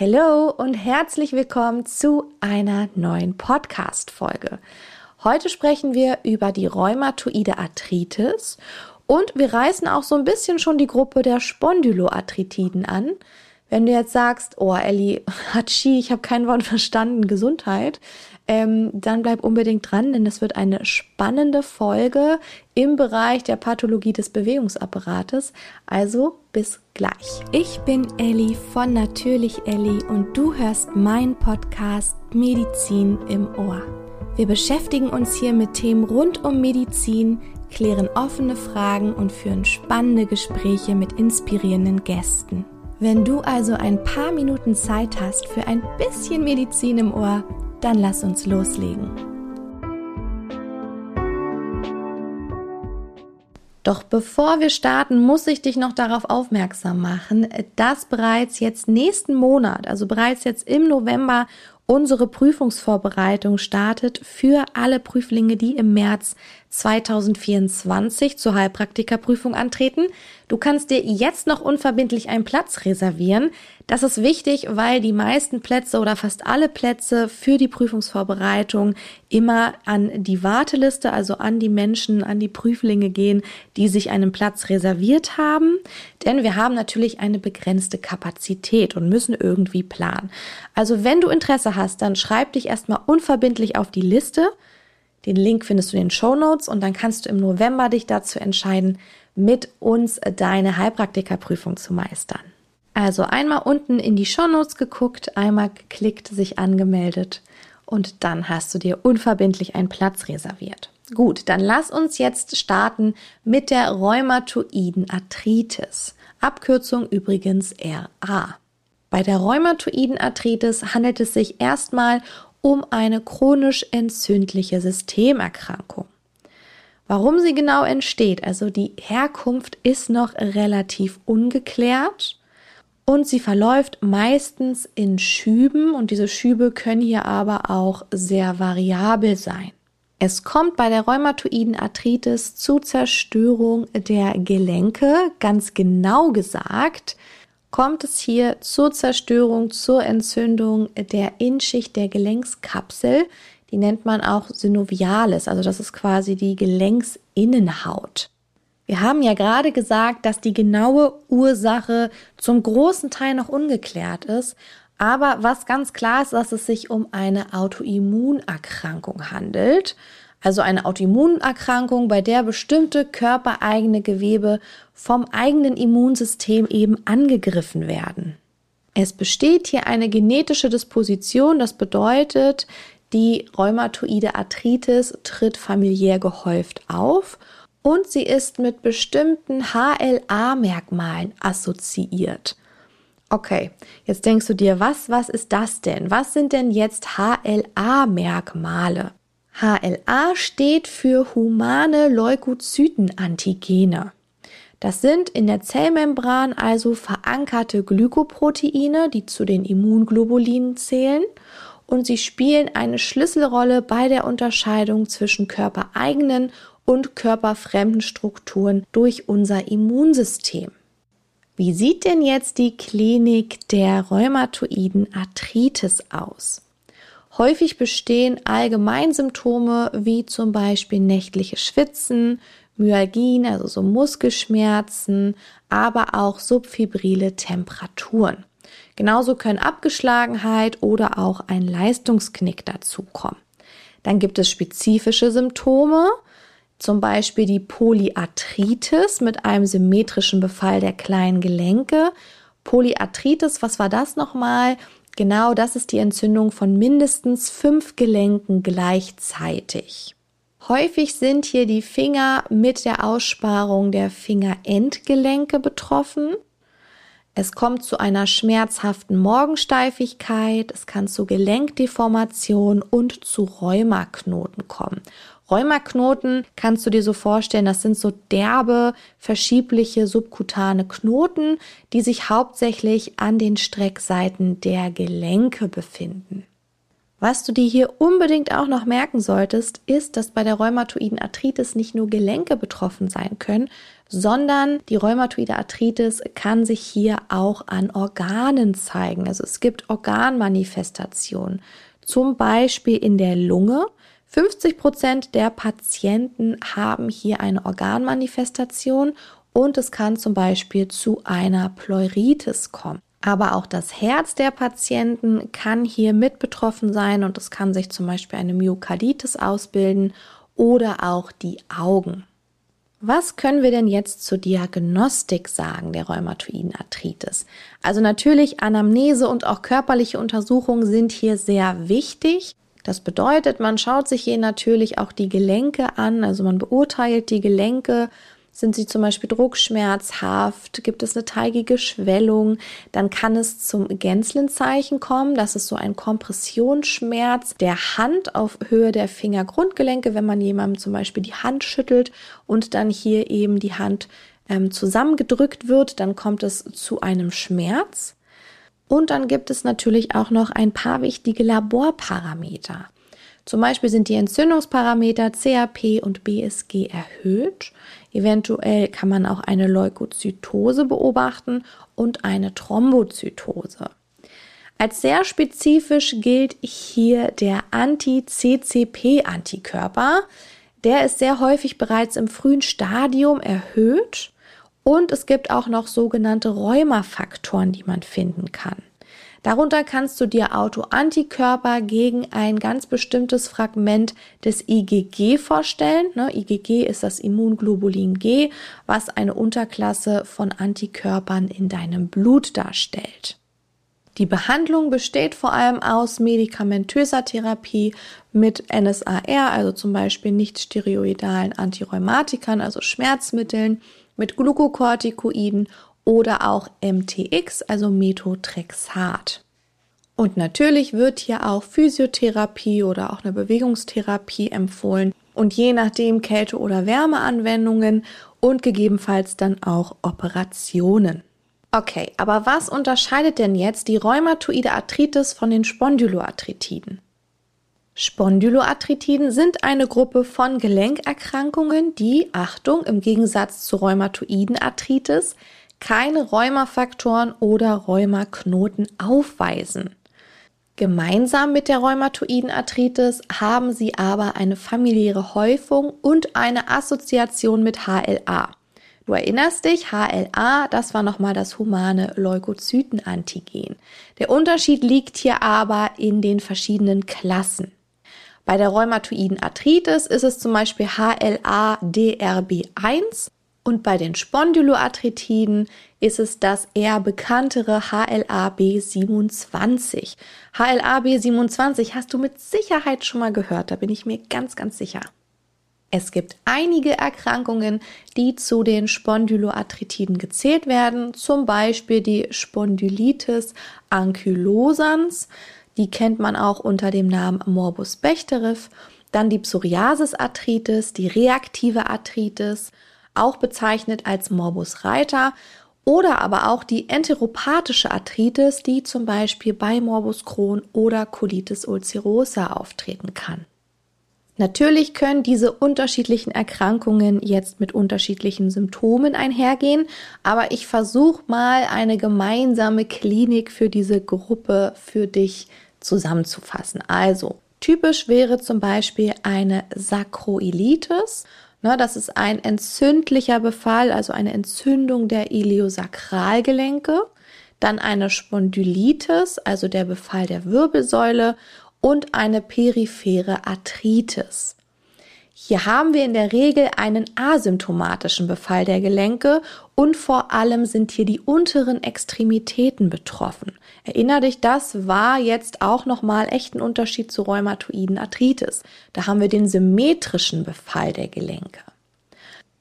Hallo und herzlich willkommen zu einer neuen Podcast-Folge. Heute sprechen wir über die rheumatoide Arthritis und wir reißen auch so ein bisschen schon die Gruppe der Spondyloarthritiden an. Wenn du jetzt sagst, oh Elli, Hatschi, ich habe kein Wort verstanden, Gesundheit, ähm, dann bleib unbedingt dran, denn es wird eine spannende Folge im Bereich der Pathologie des Bewegungsapparates. Also bis gleich. Ich bin Elli von Natürlich Elli und du hörst meinen Podcast Medizin im Ohr. Wir beschäftigen uns hier mit Themen rund um Medizin, klären offene Fragen und führen spannende Gespräche mit inspirierenden Gästen. Wenn du also ein paar Minuten Zeit hast für ein bisschen Medizin im Ohr, dann lass uns loslegen. Doch bevor wir starten, muss ich dich noch darauf aufmerksam machen, dass bereits jetzt nächsten Monat, also bereits jetzt im November, unsere Prüfungsvorbereitung startet für alle Prüflinge, die im März 2024 zur Heilpraktikerprüfung antreten. Du kannst dir jetzt noch unverbindlich einen Platz reservieren. Das ist wichtig, weil die meisten Plätze oder fast alle Plätze für die Prüfungsvorbereitung immer an die Warteliste, also an die Menschen, an die Prüflinge gehen, die sich einen Platz reserviert haben. Denn wir haben natürlich eine begrenzte Kapazität und müssen irgendwie planen. Also wenn du Interesse hast, dann schreib dich erstmal unverbindlich auf die Liste. Den Link findest du in den Show Notes und dann kannst du im November dich dazu entscheiden, mit uns deine Heilpraktikerprüfung zu meistern. Also einmal unten in die Show Notes geguckt, einmal geklickt, sich angemeldet und dann hast du dir unverbindlich einen Platz reserviert. Gut, dann lass uns jetzt starten mit der rheumatoiden Arthritis. Abkürzung übrigens RA. Bei der rheumatoiden Arthritis handelt es sich erstmal um eine chronisch entzündliche Systemerkrankung. Warum sie genau entsteht, also die Herkunft ist noch relativ ungeklärt und sie verläuft meistens in Schüben und diese Schübe können hier aber auch sehr variabel sein. Es kommt bei der rheumatoiden Arthritis zu Zerstörung der Gelenke, ganz genau gesagt kommt es hier zur Zerstörung, zur Entzündung der Innschicht der Gelenkskapsel. Die nennt man auch Synovialis, also das ist quasi die Gelenksinnenhaut. Wir haben ja gerade gesagt, dass die genaue Ursache zum großen Teil noch ungeklärt ist. Aber was ganz klar ist, dass es sich um eine Autoimmunerkrankung handelt. Also eine Autoimmunerkrankung, bei der bestimmte körpereigene Gewebe vom eigenen Immunsystem eben angegriffen werden. Es besteht hier eine genetische Disposition, das bedeutet, die rheumatoide Arthritis tritt familiär gehäuft auf und sie ist mit bestimmten HLA-Merkmalen assoziiert. Okay, jetzt denkst du dir, was, was ist das denn? Was sind denn jetzt HLA-Merkmale? HLA steht für humane Leukozytenantigene. Das sind in der Zellmembran also verankerte Glykoproteine, die zu den Immunglobulinen zählen und sie spielen eine Schlüsselrolle bei der Unterscheidung zwischen körpereigenen und körperfremden Strukturen durch unser Immunsystem. Wie sieht denn jetzt die Klinik der rheumatoiden Arthritis aus? Häufig bestehen Allgemeinsymptome wie zum Beispiel nächtliches Schwitzen, Myalgien, also so Muskelschmerzen, aber auch subfibrile Temperaturen. Genauso können Abgeschlagenheit oder auch ein Leistungsknick dazukommen. Dann gibt es spezifische Symptome, zum Beispiel die Polyarthritis mit einem symmetrischen Befall der kleinen Gelenke. Polyarthritis, was war das nochmal? Genau das ist die Entzündung von mindestens fünf Gelenken gleichzeitig. Häufig sind hier die Finger mit der Aussparung der Fingerendgelenke betroffen. Es kommt zu einer schmerzhaften Morgensteifigkeit, es kann zu Gelenkdeformation und zu Rheumaknoten kommen. Rheumaknoten kannst du dir so vorstellen, das sind so derbe, verschiebliche subkutane Knoten, die sich hauptsächlich an den Streckseiten der Gelenke befinden. Was du dir hier unbedingt auch noch merken solltest, ist, dass bei der rheumatoiden Arthritis nicht nur Gelenke betroffen sein können, sondern die rheumatoide Arthritis kann sich hier auch an Organen zeigen. Also es gibt Organmanifestationen, zum Beispiel in der Lunge. 50 Prozent der Patienten haben hier eine Organmanifestation und es kann zum Beispiel zu einer Pleuritis kommen. Aber auch das Herz der Patienten kann hier mit betroffen sein und es kann sich zum Beispiel eine Myokarditis ausbilden oder auch die Augen. Was können wir denn jetzt zur Diagnostik sagen der rheumatoiden Arthritis? Also natürlich Anamnese und auch körperliche Untersuchungen sind hier sehr wichtig. Das bedeutet, man schaut sich hier natürlich auch die Gelenke an, also man beurteilt die Gelenke, sind sie zum Beispiel druckschmerzhaft? Gibt es eine teigige Schwellung? Dann kann es zum Gänslenzeichen kommen. Das ist so ein Kompressionsschmerz der Hand auf Höhe der Fingergrundgelenke, wenn man jemandem zum Beispiel die Hand schüttelt und dann hier eben die Hand ähm, zusammengedrückt wird, dann kommt es zu einem Schmerz. Und dann gibt es natürlich auch noch ein paar wichtige Laborparameter. Zum Beispiel sind die Entzündungsparameter CRP und BSG erhöht. Eventuell kann man auch eine Leukozytose beobachten und eine Thrombozytose. Als sehr spezifisch gilt hier der Anti-CCP-Antikörper. Der ist sehr häufig bereits im frühen Stadium erhöht und es gibt auch noch sogenannte Rheumafaktoren, die man finden kann. Darunter kannst du dir Autoantikörper gegen ein ganz bestimmtes Fragment des IgG vorstellen. Ne, IgG ist das Immunglobulin G, was eine Unterklasse von Antikörpern in deinem Blut darstellt. Die Behandlung besteht vor allem aus medikamentöser Therapie mit NSAR, also zum Beispiel nicht steroidalen Antirheumatikern, also Schmerzmitteln, mit Glukokortikoiden oder auch MTX, also Methotrexat. Und natürlich wird hier auch Physiotherapie oder auch eine Bewegungstherapie empfohlen und je nachdem Kälte- oder Wärmeanwendungen und gegebenenfalls dann auch Operationen. Okay, aber was unterscheidet denn jetzt die rheumatoide Arthritis von den Spondyloarthritiden? Spondyloarthritiden sind eine Gruppe von Gelenkerkrankungen, die, Achtung, im Gegensatz zur rheumatoiden Arthritis keine Rheumafaktoren oder Rheumaknoten aufweisen. Gemeinsam mit der rheumatoiden Arthritis haben sie aber eine familiäre Häufung und eine Assoziation mit HLA. Du erinnerst dich, HLA, das war nochmal das humane Leukozytenantigen. Der Unterschied liegt hier aber in den verschiedenen Klassen. Bei der rheumatoiden Arthritis ist es zum Beispiel HLA-DRB1 und bei den Spondyloarthritiden ist es das eher bekanntere HLA-B27. HLA-B27 hast du mit Sicherheit schon mal gehört, da bin ich mir ganz, ganz sicher. Es gibt einige Erkrankungen, die zu den Spondyloarthritiden gezählt werden, zum Beispiel die Spondylitis ankylosans, die kennt man auch unter dem Namen Morbus Bechterew, dann die Psoriasis-Arthritis, die reaktive Arthritis, auch bezeichnet als Morbus Reiter oder aber auch die enteropathische Arthritis, die zum Beispiel bei Morbus Crohn oder Colitis ulcerosa auftreten kann. Natürlich können diese unterschiedlichen Erkrankungen jetzt mit unterschiedlichen Symptomen einhergehen, aber ich versuche mal eine gemeinsame Klinik für diese Gruppe für dich zusammenzufassen. Also typisch wäre zum Beispiel eine Sakroilitis Ne, das ist ein entzündlicher Befall, also eine Entzündung der Iliosakralgelenke, dann eine Spondylitis, also der Befall der Wirbelsäule und eine periphere Arthritis. Hier haben wir in der Regel einen asymptomatischen Befall der Gelenke und vor allem sind hier die unteren Extremitäten betroffen. Erinner dich, das war jetzt auch nochmal echt ein Unterschied zu rheumatoiden Arthritis. Da haben wir den symmetrischen Befall der Gelenke.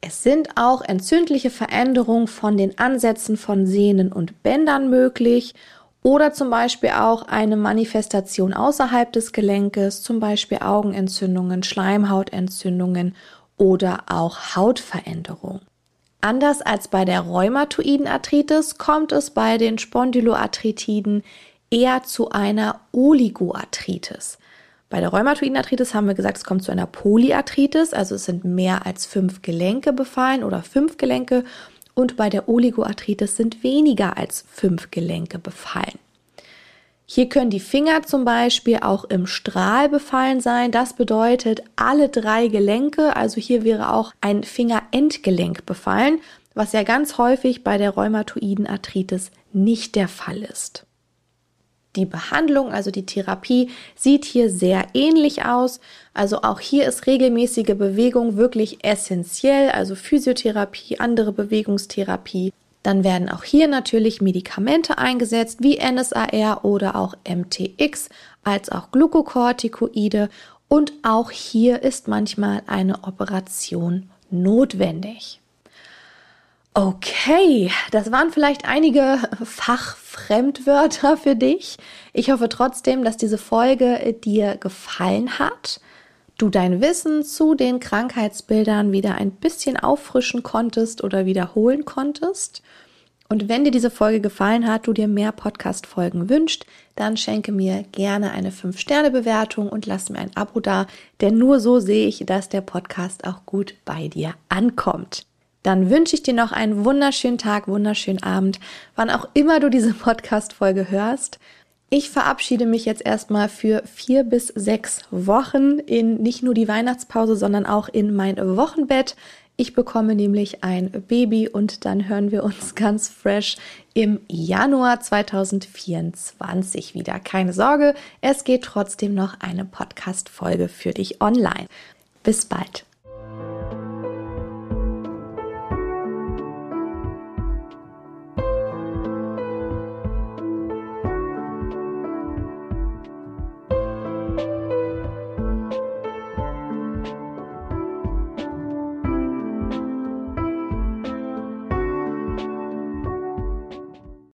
Es sind auch entzündliche Veränderungen von den Ansätzen von Sehnen und Bändern möglich oder zum Beispiel auch eine Manifestation außerhalb des Gelenkes, zum Beispiel Augenentzündungen, Schleimhautentzündungen oder auch Hautveränderungen. Anders als bei der rheumatoiden Arthritis kommt es bei den Spondyloarthritiden eher zu einer Oligoarthritis. Bei der rheumatoiden Arthritis haben wir gesagt, es kommt zu einer Polyarthritis, also es sind mehr als fünf Gelenke befallen oder fünf Gelenke. Und bei der Oligoarthritis sind weniger als fünf Gelenke befallen. Hier können die Finger zum Beispiel auch im Strahl befallen sein. Das bedeutet alle drei Gelenke. Also hier wäre auch ein Fingerendgelenk befallen, was ja ganz häufig bei der rheumatoiden Arthritis nicht der Fall ist. Die Behandlung, also die Therapie, sieht hier sehr ähnlich aus. Also auch hier ist regelmäßige Bewegung wirklich essentiell, also Physiotherapie, andere Bewegungstherapie. Dann werden auch hier natürlich Medikamente eingesetzt, wie NSAR oder auch MTX, als auch Glukokortikoide. Und auch hier ist manchmal eine Operation notwendig. Okay, das waren vielleicht einige Fachfremdwörter für dich. Ich hoffe trotzdem, dass diese Folge dir gefallen hat, du dein Wissen zu den Krankheitsbildern wieder ein bisschen auffrischen konntest oder wiederholen konntest. Und wenn dir diese Folge gefallen hat, du dir mehr Podcast-Folgen wünscht, dann schenke mir gerne eine 5-Sterne-Bewertung und lass mir ein Abo da, denn nur so sehe ich, dass der Podcast auch gut bei dir ankommt dann wünsche ich dir noch einen wunderschönen Tag, wunderschönen Abend, wann auch immer du diese Podcast-Folge hörst. Ich verabschiede mich jetzt erstmal für vier bis sechs Wochen in nicht nur die Weihnachtspause, sondern auch in mein Wochenbett. Ich bekomme nämlich ein Baby und dann hören wir uns ganz fresh im Januar 2024 wieder. Keine Sorge, es geht trotzdem noch eine Podcast-Folge für dich online. Bis bald.